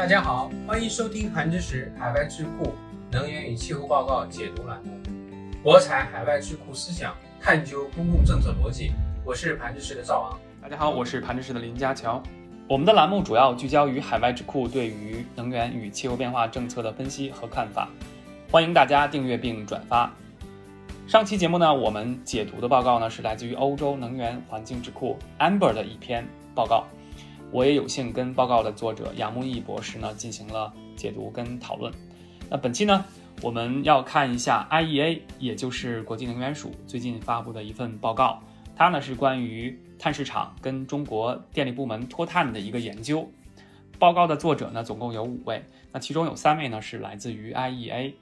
大家好，欢迎收听韩知识海外智库能源与气候报告解读栏目，博采海外智库思想，探究公共政策逻辑。我是盘知识的赵昂。大家好，我是盘知识的林家乔。我们的栏目主要聚焦于海外智库对于能源与气候变化政策的分析和看法，欢迎大家订阅并转发。上期节目呢，我们解读的报告呢是来自于欧洲能源环境智库 Amber 的一篇报告。我也有幸跟报告的作者杨木易博士呢进行了解读跟讨论。那本期呢，我们要看一下 IEA，也就是国际能源署最近发布的一份报告，它呢是关于碳市场跟中国电力部门脱碳的一个研究。报告的作者呢总共有五位，那其中有三位呢是来自于 IEA，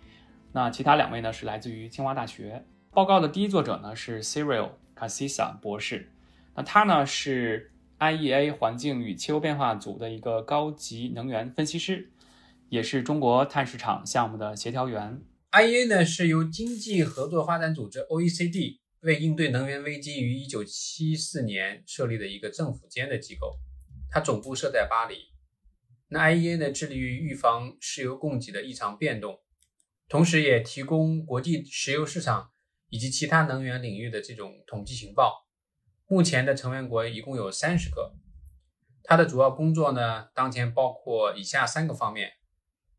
那其他两位呢是来自于清华大学。报告的第一作者呢是 Cyril Casisa 博士，那他呢是。IEA 环境与气候变化组的一个高级能源分析师，也是中国碳市场项目的协调员。IEA 呢是由经济合作发展组织 OECD 为应对能源危机于1974年设立的一个政府间的机构，它总部设在巴黎。那 IEA 呢致力于预防石油供给的异常变动，同时也提供国际石油市场以及其他能源领域的这种统计情报。目前的成员国一共有三十个，它的主要工作呢，当前包括以下三个方面：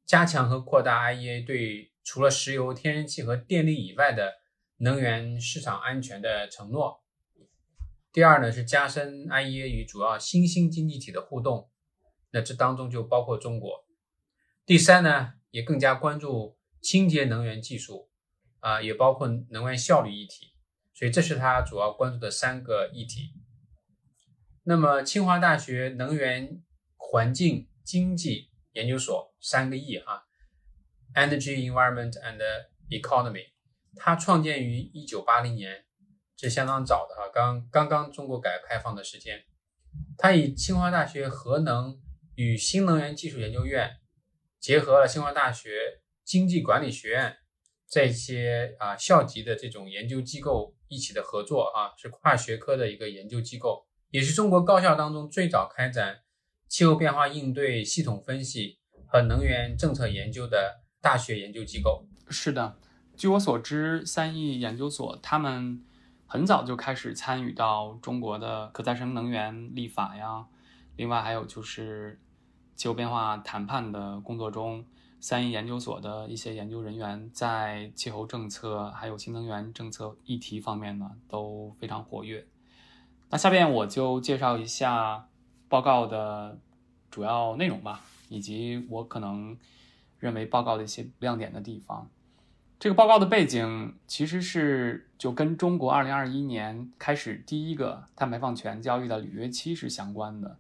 加强和扩大 IEA 对除了石油、天然气和电力以外的能源市场安全的承诺；第二呢，是加深 IEA 与主要新兴经济体的互动，那这当中就包括中国；第三呢，也更加关注清洁能源技术，啊，也包括能源效率议题。所以这是他主要关注的三个议题。那么，清华大学能源环境经济研究所三个 E 哈，Energy, Environment and Economy，它创建于一九八零年，这相当早的哈，刚刚刚中国改革开放的时间。它以清华大学核能与新能源技术研究院，结合了清华大学经济管理学院这些啊校级的这种研究机构。一起的合作啊，是跨学科的一个研究机构，也是中国高校当中最早开展气候变化应对系统分析和能源政策研究的大学研究机构。是的，据我所知，三亿研究所他们很早就开始参与到中国的可再生能源立法呀，另外还有就是气候变化谈判的工作中。三一研究所的一些研究人员在气候政策还有新能源政策议题方面呢都非常活跃。那下面我就介绍一下报告的主要内容吧，以及我可能认为报告的一些亮点的地方。这个报告的背景其实是就跟中国2021年开始第一个碳排放权交易的履约期是相关的。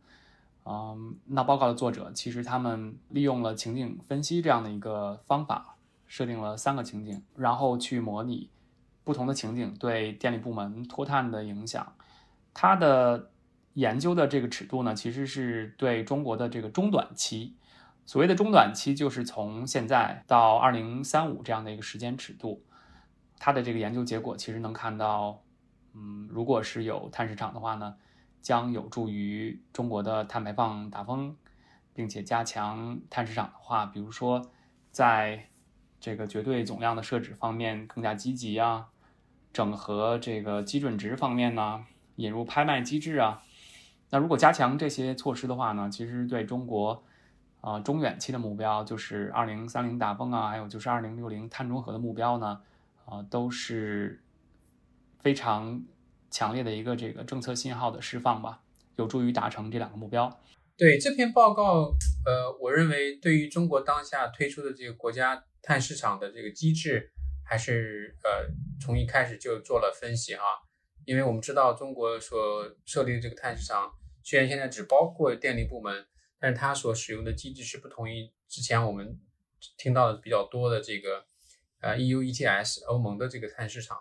嗯，那报告的作者其实他们利用了情景分析这样的一个方法，设定了三个情景，然后去模拟不同的情景对电力部门脱碳的影响。他的研究的这个尺度呢，其实是对中国的这个中短期，所谓的中短期就是从现在到二零三五这样的一个时间尺度。他的这个研究结果其实能看到，嗯，如果是有碳市场的话呢。将有助于中国的碳排放达峰，并且加强碳市场的话，比如说，在这个绝对总量的设置方面更加积极啊，整合这个基准值方面呢，引入拍卖机制啊。那如果加强这些措施的话呢，其实对中国啊中远期的目标，就是二零三零打风啊，还有就是二零六零碳中和的目标呢，啊都是非常。强烈的一个这个政策信号的释放吧，有助于达成这两个目标。对这篇报告，呃，我认为对于中国当下推出的这个国家碳市场的这个机制，还是呃从一开始就做了分析哈。因为我们知道中国所设立的这个碳市场，虽然现在只包括电力部门，但是它所使用的机制是不同于之前我们听到的比较多的这个呃 EU ETS 欧盟的这个碳市场。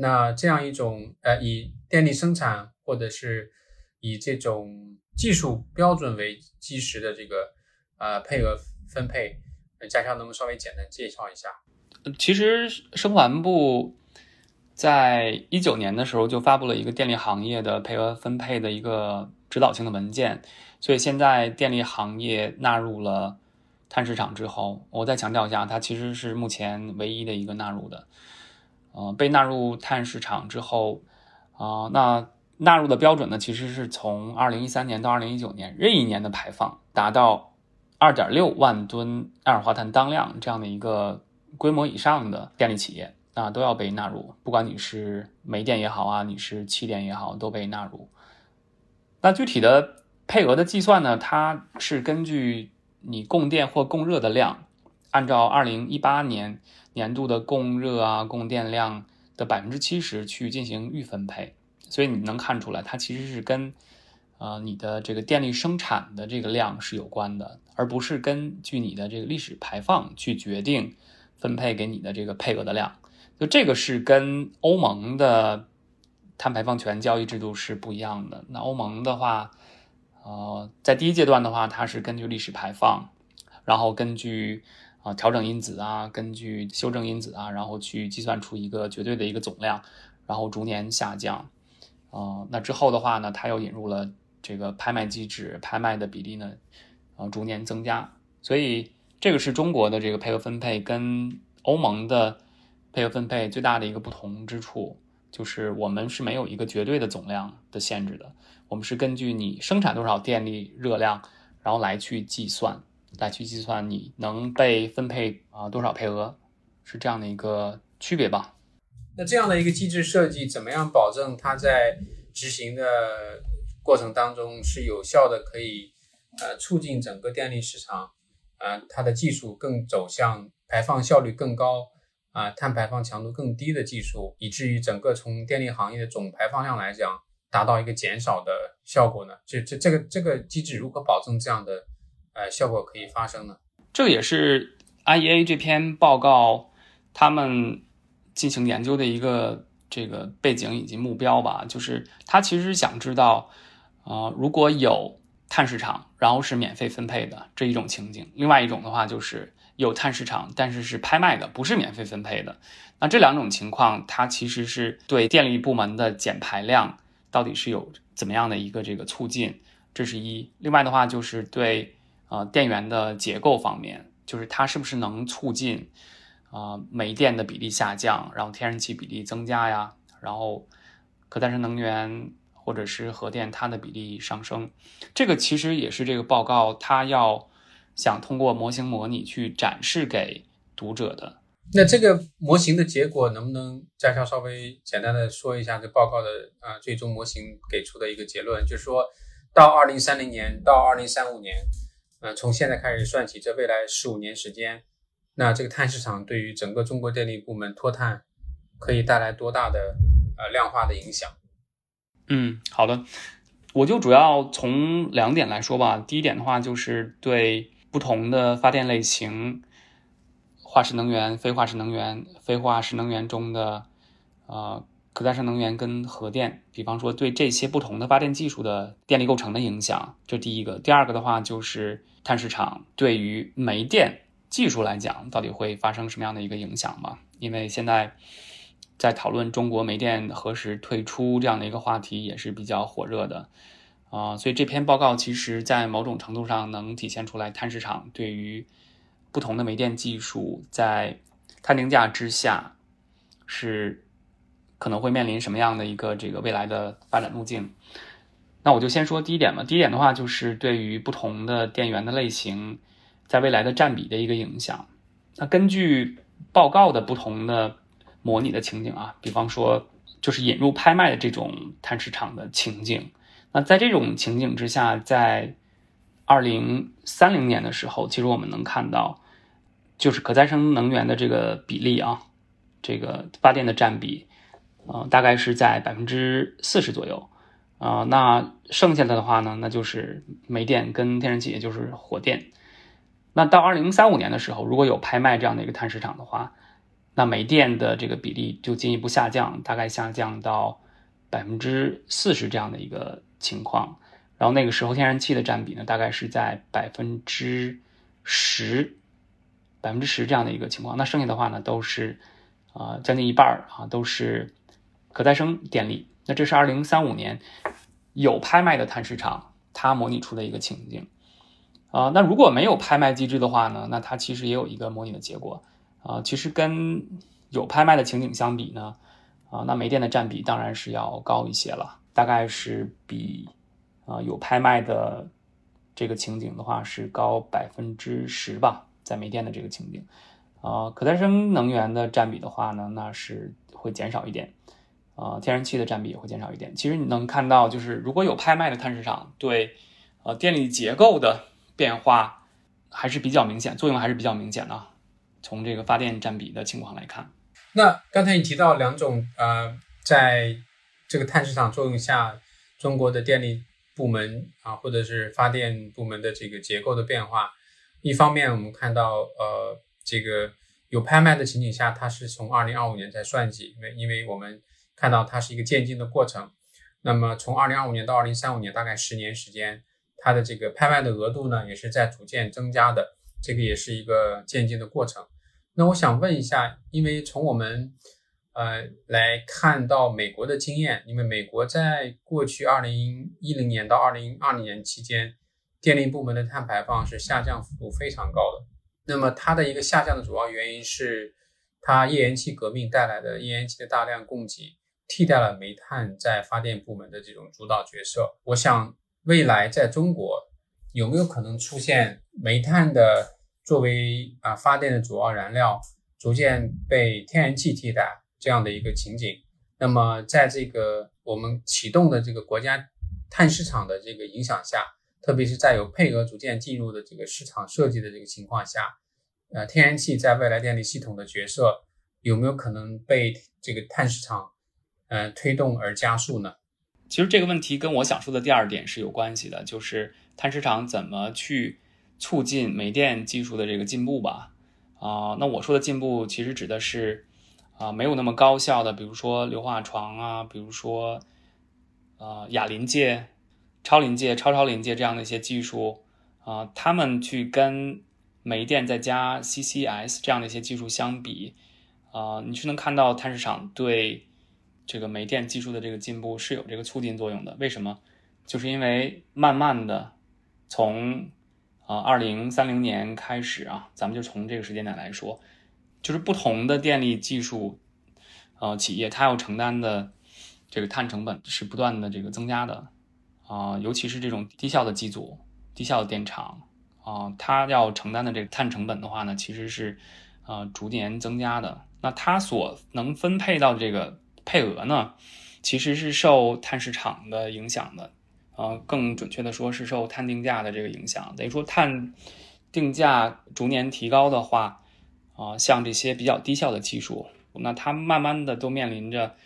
那这样一种呃，以电力生产或者是以这种技术标准为基石的这个呃配额分配，佳乔能不能稍微简单介绍一下？其实生环部在一九年的时候就发布了一个电力行业的配额分配的一个指导性的文件，所以现在电力行业纳入了碳市场之后，我再强调一下，它其实是目前唯一的一个纳入的。呃，被纳入碳市场之后，啊，那纳入的标准呢，其实是从二零一三年到二零一九年任意年的排放达到二点六万吨二氧化碳当量这样的一个规模以上的电力企业啊，都要被纳入。不管你是煤电也好啊，你是气电也好，都被纳入。那具体的配额的计算呢，它是根据你供电或供热的量，按照二零一八年。年度的供热啊，供电量的百分之七十去进行预分配，所以你能看出来，它其实是跟，呃，你的这个电力生产的这个量是有关的，而不是根据你的这个历史排放去决定分配给你的这个配额的量。就这个是跟欧盟的碳排放权交易制度是不一样的。那欧盟的话，呃，在第一阶段的话，它是根据历史排放，然后根据。啊，调整因子啊，根据修正因子啊，然后去计算出一个绝对的一个总量，然后逐年下降。啊，那之后的话呢，它又引入了这个拍卖机制，拍卖的比例呢，啊，逐年增加。所以这个是中国的这个配额分配跟欧盟的配额分配最大的一个不同之处，就是我们是没有一个绝对的总量的限制的，我们是根据你生产多少电力热量，然后来去计算。来去计算你能被分配啊多少配额，是这样的一个区别吧？那这样的一个机制设计，怎么样保证它在执行的过程当中是有效的，可以呃促进整个电力市场啊它的技术更走向排放效率更高啊碳排放强度更低的技术，以至于整个从电力行业的总排放量来讲达到一个减少的效果呢？这这这个这个机制如何保证这样的？呃，效果可以发生的，这也是 IEA 这篇报告他们进行研究的一个这个背景以及目标吧。就是他其实想知道，呃，如果有碳市场，然后是免费分配的这一种情景；另外一种的话，就是有碳市场，但是是拍卖的，不是免费分配的。那这两种情况，它其实是对电力部门的减排量到底是有怎么样的一个这个促进？这是一。另外的话，就是对。呃，电源的结构方面，就是它是不是能促进啊煤电的比例下降，然后天然气比例增加呀？然后可再生能源或者是核电它的比例上升，这个其实也是这个报告它要想通过模型模拟去展示给读者的。那这个模型的结果能不能佳乔稍微简单的说一下这报告的啊最终模型给出的一个结论，就是说到二零三零年到二零三五年。嗯，从现在开始算起，这未来十五年时间，那这个碳市场对于整个中国电力部门脱碳可以带来多大的呃量化的影响？嗯，好的，我就主要从两点来说吧。第一点的话，就是对不同的发电类型，化石能源、非化石能源、非化石能源中的呃。可再生能源跟核电，比方说对这些不同的发电技术的电力构成的影响，这第一个。第二个的话就是碳市场对于煤电技术来讲，到底会发生什么样的一个影响吗？因为现在在讨论中国煤电何时退出这样的一个话题也是比较火热的啊，所以这篇报告其实在某种程度上能体现出来碳市场对于不同的煤电技术在碳定价之下是。可能会面临什么样的一个这个未来的发展路径？那我就先说第一点吧。第一点的话，就是对于不同的电源的类型，在未来的占比的一个影响。那根据报告的不同的模拟的情景啊，比方说就是引入拍卖的这种碳市场的情景。那在这种情景之下，在二零三零年的时候，其实我们能看到，就是可再生能源的这个比例啊，这个发电的占比。呃，大概是在百分之四十左右，啊，那剩下的的话呢，那就是煤电跟天然气，也就是火电。那到二零三五年的时候，如果有拍卖这样的一个碳市场的话，那煤电的这个比例就进一步下降，大概下降到百分之四十这样的一个情况。然后那个时候天然气的占比呢，大概是在百分之十，百分之十这样的一个情况。那剩下的话呢，都是啊将近一半啊，都是。可再生电力，那这是二零三五年有拍卖的碳市场，它模拟出的一个情景。啊，那如果没有拍卖机制的话呢，那它其实也有一个模拟的结果。啊，其实跟有拍卖的情景相比呢，啊，那煤电的占比当然是要高一些了，大概是比啊有拍卖的这个情景的话是高百分之十吧，在煤电的这个情景，啊，可再生能源的占比的话呢，那是会减少一点，啊，天然气的占比也会减少一点。其实你能看到，就是如果有拍卖的碳市场，对呃电力结构的变化还是比较明显，作用还是比较明显的。从这个发电占比的情况来看。那刚才你提到两种呃，在这个碳市场作用下，中国的电力部门啊，或者是发电部门的这个结构的变化。一方面，我们看到呃，这个有拍卖的情景下，它是从二零二五年才算计，因为因为我们看到它是一个渐进的过程。那么从二零二五年到二零三五年，大概十年时间，它的这个拍卖的额度呢，也是在逐渐增加的，这个也是一个渐进的过程。那我想问一下，因为从我们呃来看到美国的经验，因为美国在过去二零一零年到二零二零年期间，电力部门的碳排放是下降幅度非常高的。那么它的一个下降的主要原因是，它页岩气革命带来的页岩气的大量供给，替代了煤炭在发电部门的这种主导角色。我想未来在中国有没有可能出现煤炭的？作为啊发电的主要燃料，逐渐被天然气替代这样的一个情景，那么在这个我们启动的这个国家碳市场的这个影响下，特别是在有配额逐渐进入的这个市场设计的这个情况下，呃，天然气在未来电力系统的角色有没有可能被这个碳市场呃推动而加速呢？其实这个问题跟我想说的第二点是有关系的，就是碳市场怎么去。促进煤电技术的这个进步吧，啊，那我说的进步其实指的是，啊，没有那么高效的，比如说硫化床啊，比如说，呃，亚临界、超临界、超超临界这样的一些技术，啊，他们去跟煤电再加 CCS 这样的一些技术相比，啊，你是能看到碳市场对这个煤电技术的这个进步是有这个促进作用的。为什么？就是因为慢慢的从啊，二零三零年开始啊，咱们就从这个时间点来说，就是不同的电力技术，呃，企业它要承担的这个碳成本是不断的这个增加的，啊，尤其是这种低效的机组、低效的电厂啊，它要承担的这个碳成本的话呢，其实是呃逐年增加的。那它所能分配到这个配额呢，其实是受碳市场的影响的。呃，更准确的说是受碳定价的这个影响，等于说碳定价逐年提高的话，啊，像这些比较低效的技术，那它慢慢的都面临着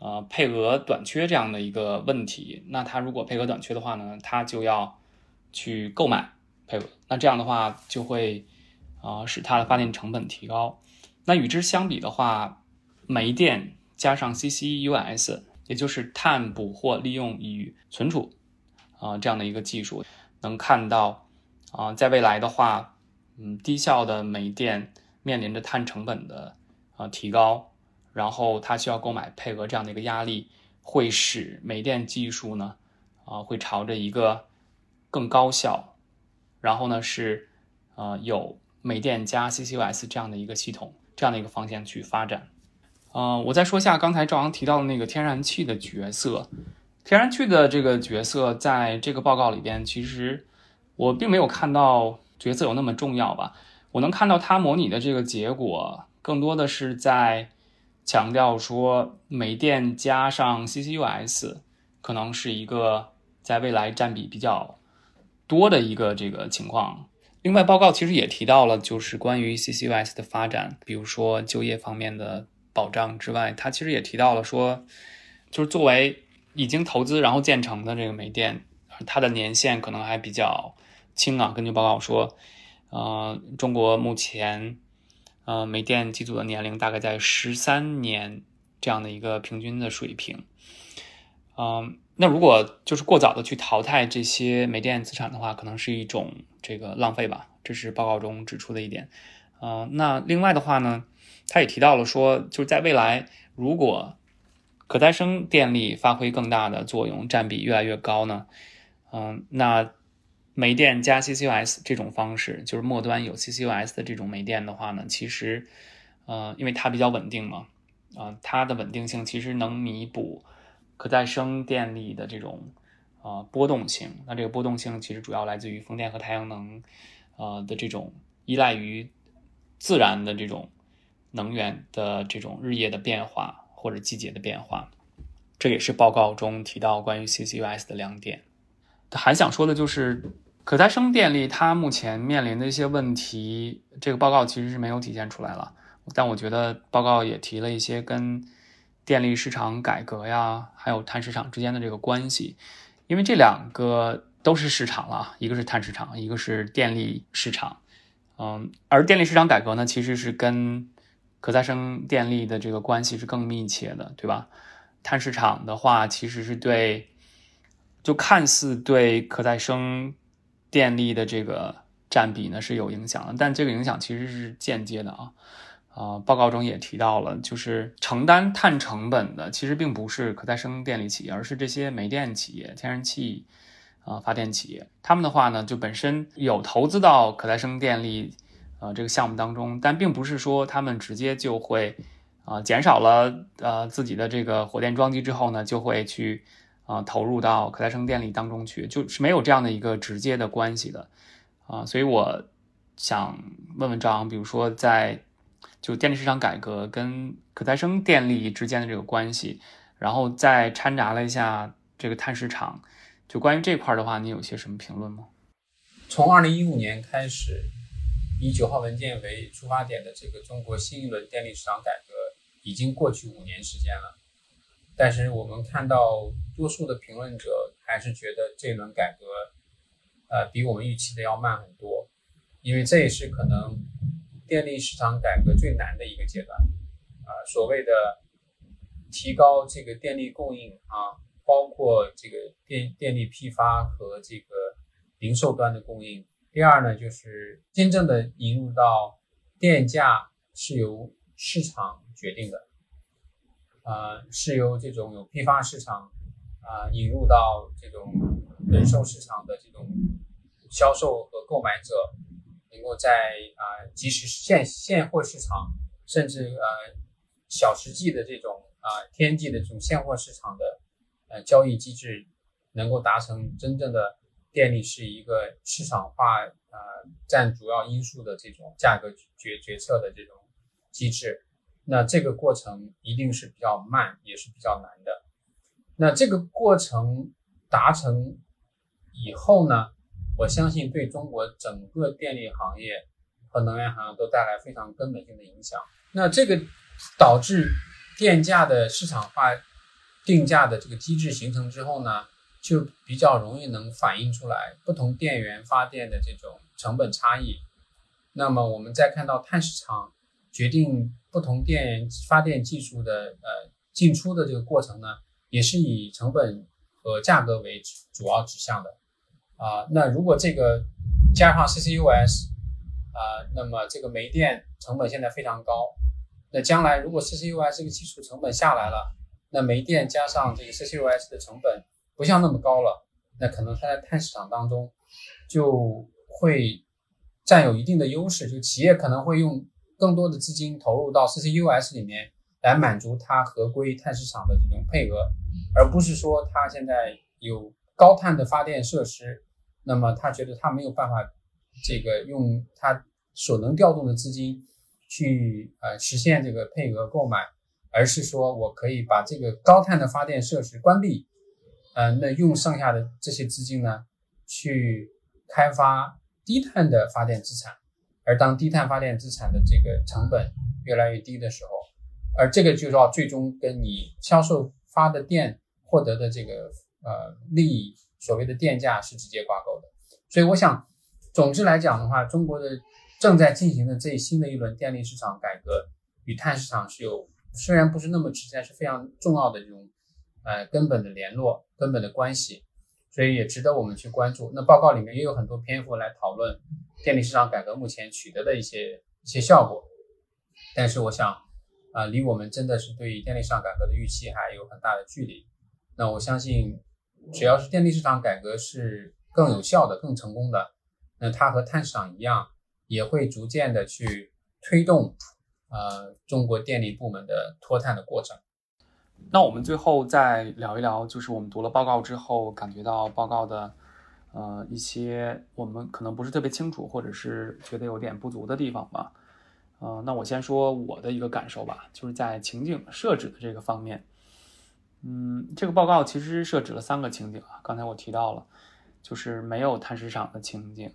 呃配额短缺这样的一个问题。那它如果配额短缺的话呢，它就要去购买配额，那这样的话就会啊使它的发电成本提高。那与之相比的话，煤电加上 CCUS，也就是碳捕获、利用与存储。啊，这样的一个技术，能看到，啊，在未来的话，嗯，低效的煤电面临着碳成本的啊提高，然后它需要购买配额这样的一个压力，会使煤电技术呢，啊，会朝着一个更高效，然后呢是，呃，有煤电加 CCUS 这样的一个系统，这样的一个方向去发展。嗯，我再说下刚才赵阳提到的那个天然气的角色。天然气的这个角色，在这个报告里边，其实我并没有看到角色有那么重要吧。我能看到它模拟的这个结果，更多的是在强调说，煤电加上 CCUS 可能是一个在未来占比比较多的一个这个情况。另外，报告其实也提到了，就是关于 CCUS 的发展，比如说就业方面的保障之外，它其实也提到了说，就是作为已经投资然后建成的这个煤电，它的年限可能还比较轻啊。根据报告说，呃，中国目前呃煤电机组的年龄大概在十三年这样的一个平均的水平。嗯，那如果就是过早的去淘汰这些煤电资产的话，可能是一种这个浪费吧。这是报告中指出的一点。呃，那另外的话呢，他也提到了说，就是在未来如果可再生电力发挥更大的作用，占比越来越高呢。嗯，那煤电加 CCUS 这种方式，就是末端有 CCUS 的这种煤电的话呢，其实，呃，因为它比较稳定嘛，啊，它的稳定性其实能弥补可再生电力的这种啊波动性。那这个波动性其实主要来自于风电和太阳能，呃的这种依赖于自然的这种能源的这种日夜的变化或者季节的变化。这也是报告中提到关于 CCUS 的两点。还想说的就是，可再生电力它目前面临的一些问题，这个报告其实是没有体现出来了。但我觉得报告也提了一些跟电力市场改革呀，还有碳市场之间的这个关系，因为这两个都是市场了，一个是碳市场，一个是电力市场。嗯，而电力市场改革呢，其实是跟可再生电力的这个关系是更密切的，对吧？碳市场的话，其实是对，就看似对可再生电力的这个占比呢是有影响的，但这个影响其实是间接的啊。啊，报告中也提到了，就是承担碳成本的其实并不是可再生电力企业，而是这些煤电企业、天然气啊发电企业。他们的话呢，就本身有投资到可再生电力啊这个项目当中，但并不是说他们直接就会。啊，减少了呃自己的这个火电装机之后呢，就会去啊投入到可再生电力当中去，就是没有这样的一个直接的关系的啊。所以我想问问张，比如说在就电力市场改革跟可再生电力之间的这个关系，然后再掺杂了一下这个碳市场，就关于这块的话，你有些什么评论吗？从二零一五年开始，以九号文件为出发点的这个中国新一轮电力市场改革。已经过去五年时间了，但是我们看到多数的评论者还是觉得这轮改革，呃，比我们预期的要慢很多，因为这也是可能电力市场改革最难的一个阶段，啊，所谓的提高这个电力供应啊，包括这个电电力批发和这个零售端的供应。第二呢，就是真正的引入到电价是由市场。决定的，呃，是由这种有批发市场啊引入到这种零售市场的这种销售和购买者，能够在啊即时现现货市场，甚至呃小时计的这种啊天际的这种现货市场的呃交易机制，能够达成真正的电力是一个市场化呃占主要因素的这种价格决决策的这种机制。那这个过程一定是比较慢，也是比较难的。那这个过程达成以后呢，我相信对中国整个电力行业和能源行业都带来非常根本性的影响。那这个导致电价的市场化定价的这个机制形成之后呢，就比较容易能反映出来不同电源发电的这种成本差异。那么我们再看到碳市场决定。不同电源发电技术的呃进出的这个过程呢，也是以成本和价格为主要指向的啊。那如果这个加上 CCUS 啊，那么这个煤电成本现在非常高。那将来如果 CCUS 这个技术成本下来了，那煤电加上这个 CCUS 的成本不像那么高了，那可能它在碳市场当中就会占有一定的优势，就企业可能会用。更多的资金投入到 CCUS 里面来满足它合规碳市场的这种配额，而不是说它现在有高碳的发电设施，那么他觉得他没有办法这个用他所能调动的资金去呃实现这个配额购买，而是说我可以把这个高碳的发电设施关闭，呃，那用剩下的这些资金呢去开发低碳的发电资产。而当低碳发电资产的这个成本越来越低的时候，而这个就要最终跟你销售发的电获得的这个呃利益，所谓的电价是直接挂钩的。所以我想，总之来讲的话，中国的正在进行的这新的一轮电力市场改革与碳市场是有虽然不是那么直接，是非常重要的这种呃根本的联络、根本的关系，所以也值得我们去关注。那报告里面也有很多篇幅来讨论。电力市场改革目前取得的一些一些效果，但是我想，啊，离我们真的是对电力市场改革的预期还有很大的距离。那我相信，只要是电力市场改革是更有效的、更成功的，那它和碳市场一样，也会逐渐的去推动呃中国电力部门的脱碳的过程。那我们最后再聊一聊，就是我们读了报告之后，感觉到报告的呃一些我们可能不是特别清楚，或者是觉得有点不足的地方吧。呃，那我先说我的一个感受吧，就是在情景设置的这个方面，嗯，这个报告其实设置了三个情景啊，刚才我提到了，就是没有碳市场的情景，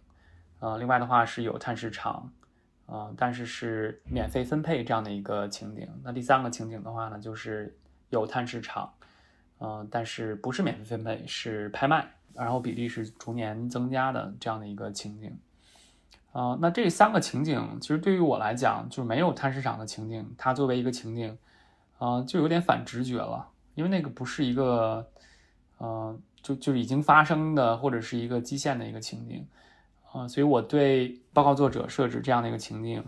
呃，另外的话是有碳市场，呃，但是是免费分配这样的一个情景。那第三个情景的话呢，就是有碳市场，呃，但是不是免费分配，是拍卖，然后比例是逐年增加的这样的一个情景。啊，那这三个情景其实对于我来讲，就是没有碳市场的情景，它作为一个情景，啊，就有点反直觉了，因为那个不是一个，呃，就就已经发生的或者是一个基线的一个情景，啊，所以我对报告作者设置这样的一个情境，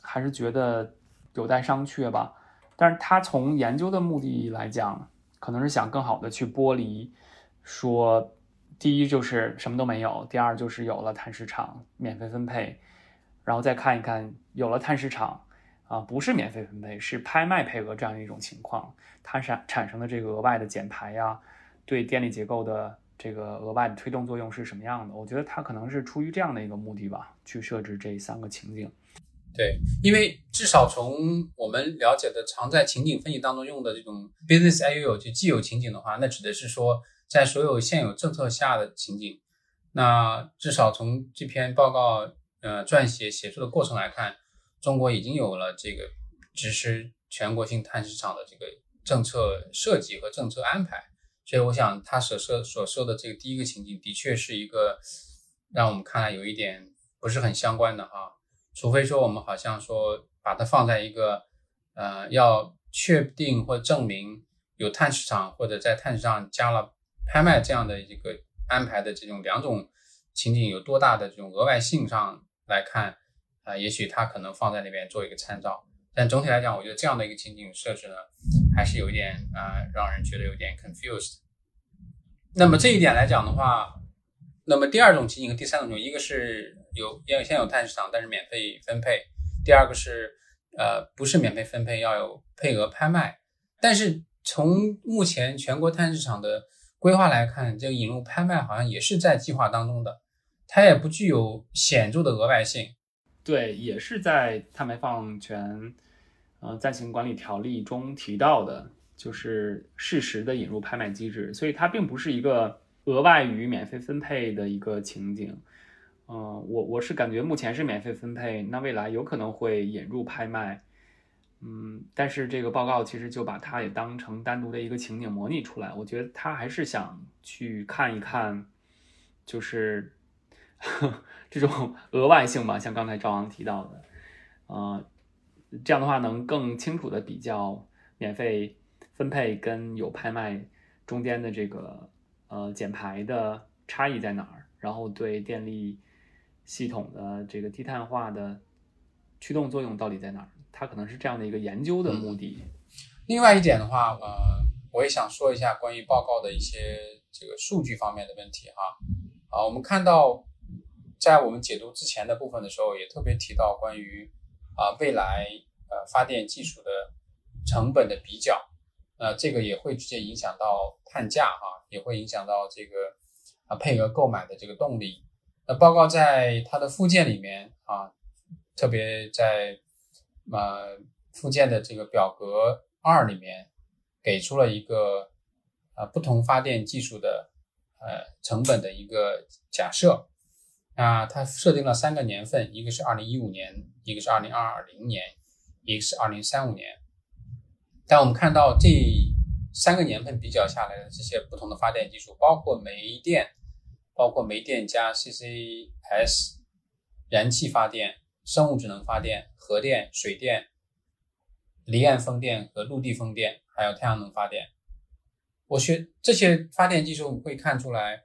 还是觉得有待商榷吧。但是他从研究的目的来讲，可能是想更好的去剥离，说。第一就是什么都没有，第二就是有了碳市场免费分配，然后再看一看有了碳市场啊，不是免费分配，是拍卖配额这样一种情况，它产产生的这个额外的减排呀，对电力结构的这个额外的推动作用是什么样的？我觉得它可能是出于这样的一个目的吧，去设置这三个情景。对，因为至少从我们了解的常在情景分析当中用的这种 business I U 就既有情景的话，那指的是说。在所有现有政策下的情景，那至少从这篇报告呃撰写写作的过程来看，中国已经有了这个实施全国性碳市场的这个政策设计和政策安排。所以，我想他所说所说的这个第一个情景，的确是一个让我们看来有一点不是很相关的哈。除非说我们好像说把它放在一个呃要确定或证明有碳市场或者在碳市场加了。拍卖这样的一个安排的这种两种情景有多大的这种额外性上来看啊，也许它可能放在那边做一个参照，但总体来讲，我觉得这样的一个情景设置呢，还是有一点啊，让人觉得有点 confused。那么这一点来讲的话，那么第二种情景和第三种情景，一个是有要先有碳市场，但是免费分配；第二个是呃不是免费分配，要有配额拍卖。但是从目前全国碳市场的规划来看，这个引入拍卖好像也是在计划当中的，它也不具有显著的额外性。对，也是在碳排放权呃暂行管理条例中提到的，就是适时的引入拍卖机制，所以它并不是一个额外于免费分配的一个情景。嗯，我我是感觉目前是免费分配，那未来有可能会引入拍卖。嗯，但是这个报告其实就把它也当成单独的一个情景模拟出来。我觉得他还是想去看一看，就是 这种额外性吧，像刚才赵昂提到的，呃，这样的话能更清楚的比较免费分配跟有拍卖中间的这个呃减排的差异在哪儿，然后对电力系统的这个低碳化的驱动作用到底在哪儿。它可能是这样的一个研究的目的。另外一点的话，呃，我也想说一下关于报告的一些这个数据方面的问题哈。啊，我们看到在我们解读之前的部分的时候，也特别提到关于啊未来呃发电技术的成本的比较，呃，这个也会直接影响到碳价哈，也会影响到这个啊配额购买的这个动力。那报告在它的附件里面啊，特别在呃，附件的这个表格二里面给出了一个呃不同发电技术的呃成本的一个假设，那它设定了三个年份，一个是二零一五年，一个是二零二零年，一个是二零三五年。但我们看到这三个年份比较下来的这些不同的发电技术，包括煤电，包括煤电加 CCS，燃气发电。生物质能发电、核电、水电、离岸风电和陆地风电，还有太阳能发电。我学这些发电技术我们会看出来，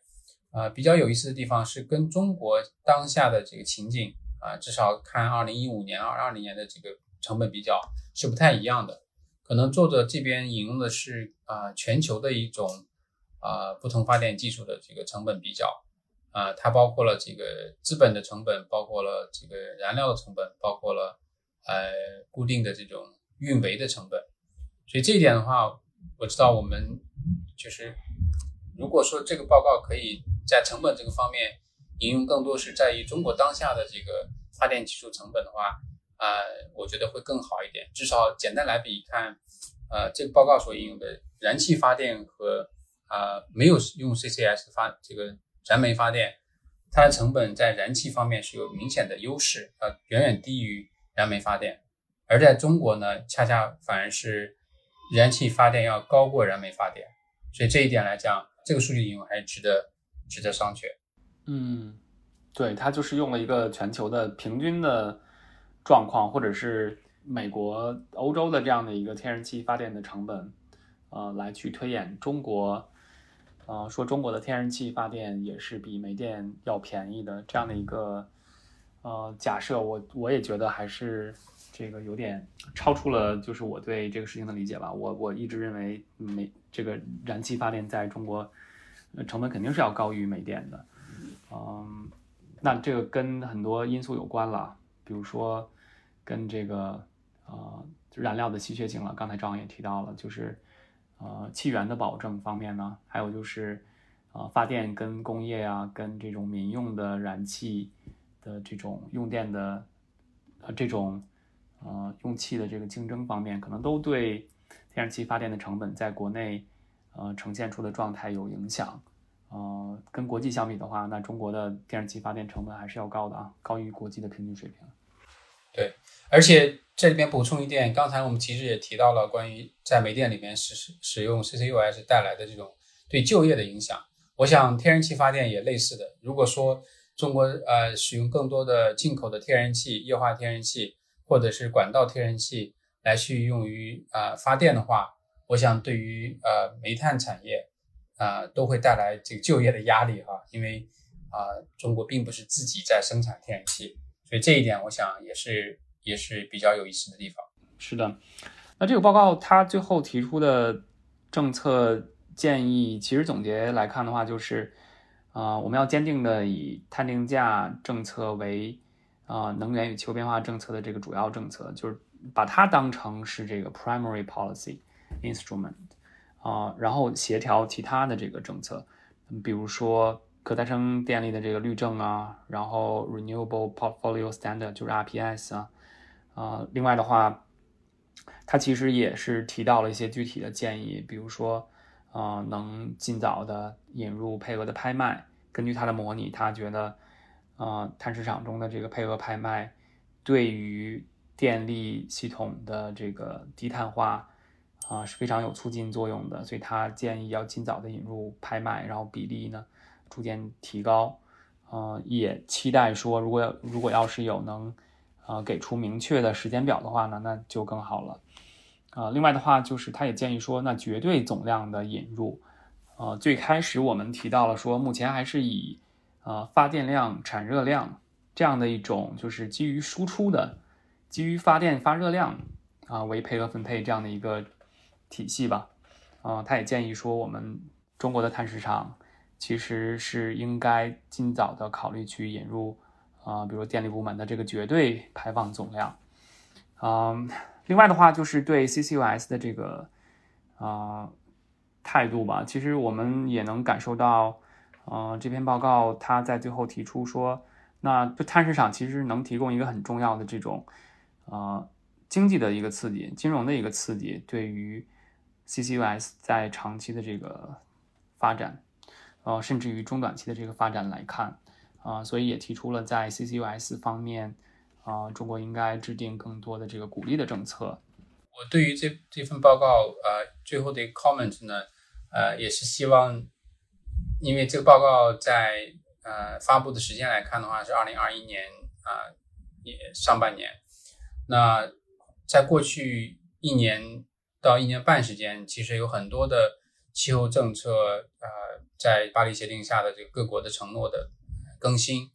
呃，比较有意思的地方是跟中国当下的这个情景啊，至少看二零一五年、二二零年的这个成本比较是不太一样的。可能作者这边引用的是啊全球的一种啊不同发电技术的这个成本比较。啊，它包括了这个资本的成本，包括了这个燃料的成本，包括了呃固定的这种运维的成本。所以这一点的话，我知道我们就是如果说这个报告可以在成本这个方面引用更多是在于中国当下的这个发电技术成本的话，呃，我觉得会更好一点。至少简单来比看，呃，这个报告所引用的燃气发电和啊没有用 CCS 发这个燃煤发电，它的成本在燃气方面是有明显的优势，呃，远远低于燃煤发电。而在中国呢，恰恰反而是燃气发电要高过燃煤发电。所以这一点来讲，这个数据引用还是值得值得商榷。嗯，对，它就是用了一个全球的平均的状况，或者是美国、欧洲的这样的一个天然气发电的成本，呃，来去推演中国，呃，说中国的天然气发电也是比煤电要便宜的这样的一个呃假设，我我也觉得还是这个有点超出了就是我对这个事情的理解吧。我我一直认为煤这个燃气发电在中国呃成本肯定是要高于煤电的。嗯，那这个跟很多因素有关了，比如说跟这个呃燃料的稀缺性了。刚才张也提到了，就是呃气源的保证方面呢，还有就是呃发电跟工业啊，跟这种民用的燃气的这种用电的呃这种呃用气的这个竞争方面，可能都对天然气发电的成本在国内呃呈现出的状态有影响。呃，跟国际相比的话，那中国的天然气发电成本还是要高的啊，高于国际的平均水平。对，而且这里边补充一点，刚才我们其实也提到了关于在煤电里面使使用 CCUS 带来的这种对就业的影响。我想天然气发电也类似的。如果说中国呃使用更多的进口的天然气、液化天然气或者是管道天然气来去用于啊发电的话，我想对于呃煤炭产业。啊，都会带来这个就业的压力哈，因为啊，中国并不是自己在生产天然气，所以这一点我想也是也是比较有意思的地方。是的，那这个报告它最后提出的政策建议，其实总结来看的话，就是啊，我们要坚定的以碳定价政策为啊能源与气候变化政策的这个主要政策，就是把它当成是这个 primary policy instrument。啊，然后协调其他的这个政策，比如说可再生电力的这个绿证啊，然后 Renewable Portfolio Standard 就是 RPS 啊，啊，另外的话，它其实也是提到了一些具体的建议，比如说，啊，能尽早的引入配额的拍卖。根据它的模拟，他觉得，啊，碳市场中的这个配额拍卖对于电力系统的这个低碳化。啊是非常有促进作用的，所以他建议要尽早的引入拍卖，然后比例呢逐渐提高。呃，也期待说，如果要如果要是有能呃给出明确的时间表的话呢，那就更好了。啊，另外的话就是他也建议说，那绝对总量的引入，呃，最开始我们提到了说，目前还是以呃发电量产热量这样的一种就是基于输出的，基于发电发热量啊为配额分配这样的一个。体系吧，啊，他也建议说，我们中国的碳市场其实是应该尽早的考虑去引入，啊，比如电力部门的这个绝对排放总量，嗯，另外的话就是对 CCUS 的这个啊态度吧，其实我们也能感受到，呃，这篇报告它在最后提出说，那碳市场其实能提供一个很重要的这种，呃，经济的一个刺激，金融的一个刺激，对于 CCUS 在长期的这个发展，呃，甚至于中短期的这个发展来看，啊，所以也提出了在 CCUS 方面，啊，中国应该制定更多的这个鼓励的政策。我对于这这份报告，呃，最后的一个 comment 呢，呃，也是希望，因为这个报告在呃发布的时间来看的话，是二零二一年啊，也上半年。那在过去一年。到一年半时间，其实有很多的气候政策，呃，在巴黎协定下的这个各国的承诺的更新，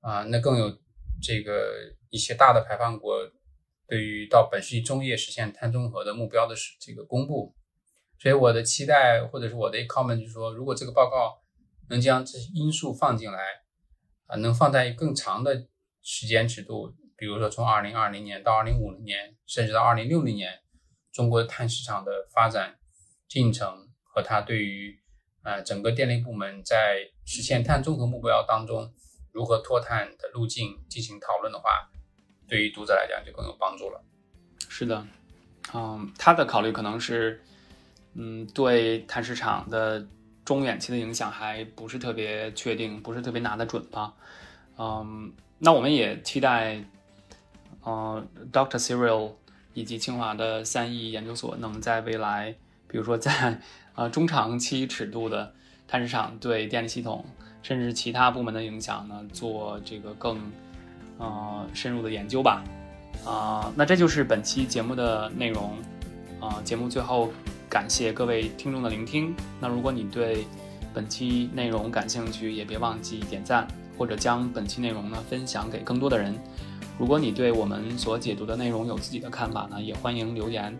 啊，那更有这个一些大的排放国对于到本世纪中叶实现碳中和的目标的这个公布。所以我的期待或者是我的 comment 就是说，如果这个报告能将这些因素放进来，啊，能放在更长的时间尺度，比如说从二零二零年到二零五零年，甚至到二零六零年，中国碳市场的发展进程和它对于呃整个电力部门在实现碳综合目标当中如何脱碳的路径进行讨论的话，对于读者来讲就更有帮助了。是的，嗯，他的考虑可能是，嗯，对碳市场的中远期的影响还不是特别确定，不是特别拿得准吧。嗯，那我们也期待，呃，Dr. Cyril 以及清华的三亿研究所能在未来，比如说在呃中长期尺度的碳市场对电力系统甚至其他部门的影响呢，做这个更呃深入的研究吧。啊，那这就是本期节目的内容。啊，节目最后感谢各位听众的聆听。那如果你对本期内容感兴趣，也别忘记点赞或者将本期内容呢分享给更多的人。如果你对我们所解读的内容有自己的看法呢，也欢迎留言，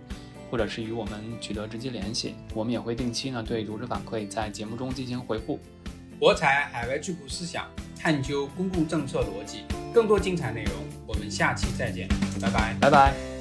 或者是与我们取得直接联系。我们也会定期呢对读者反馈在节目中进行回复。博采海外智库思想，探究公共政策逻辑，更多精彩内容，我们下期再见，拜拜，拜拜。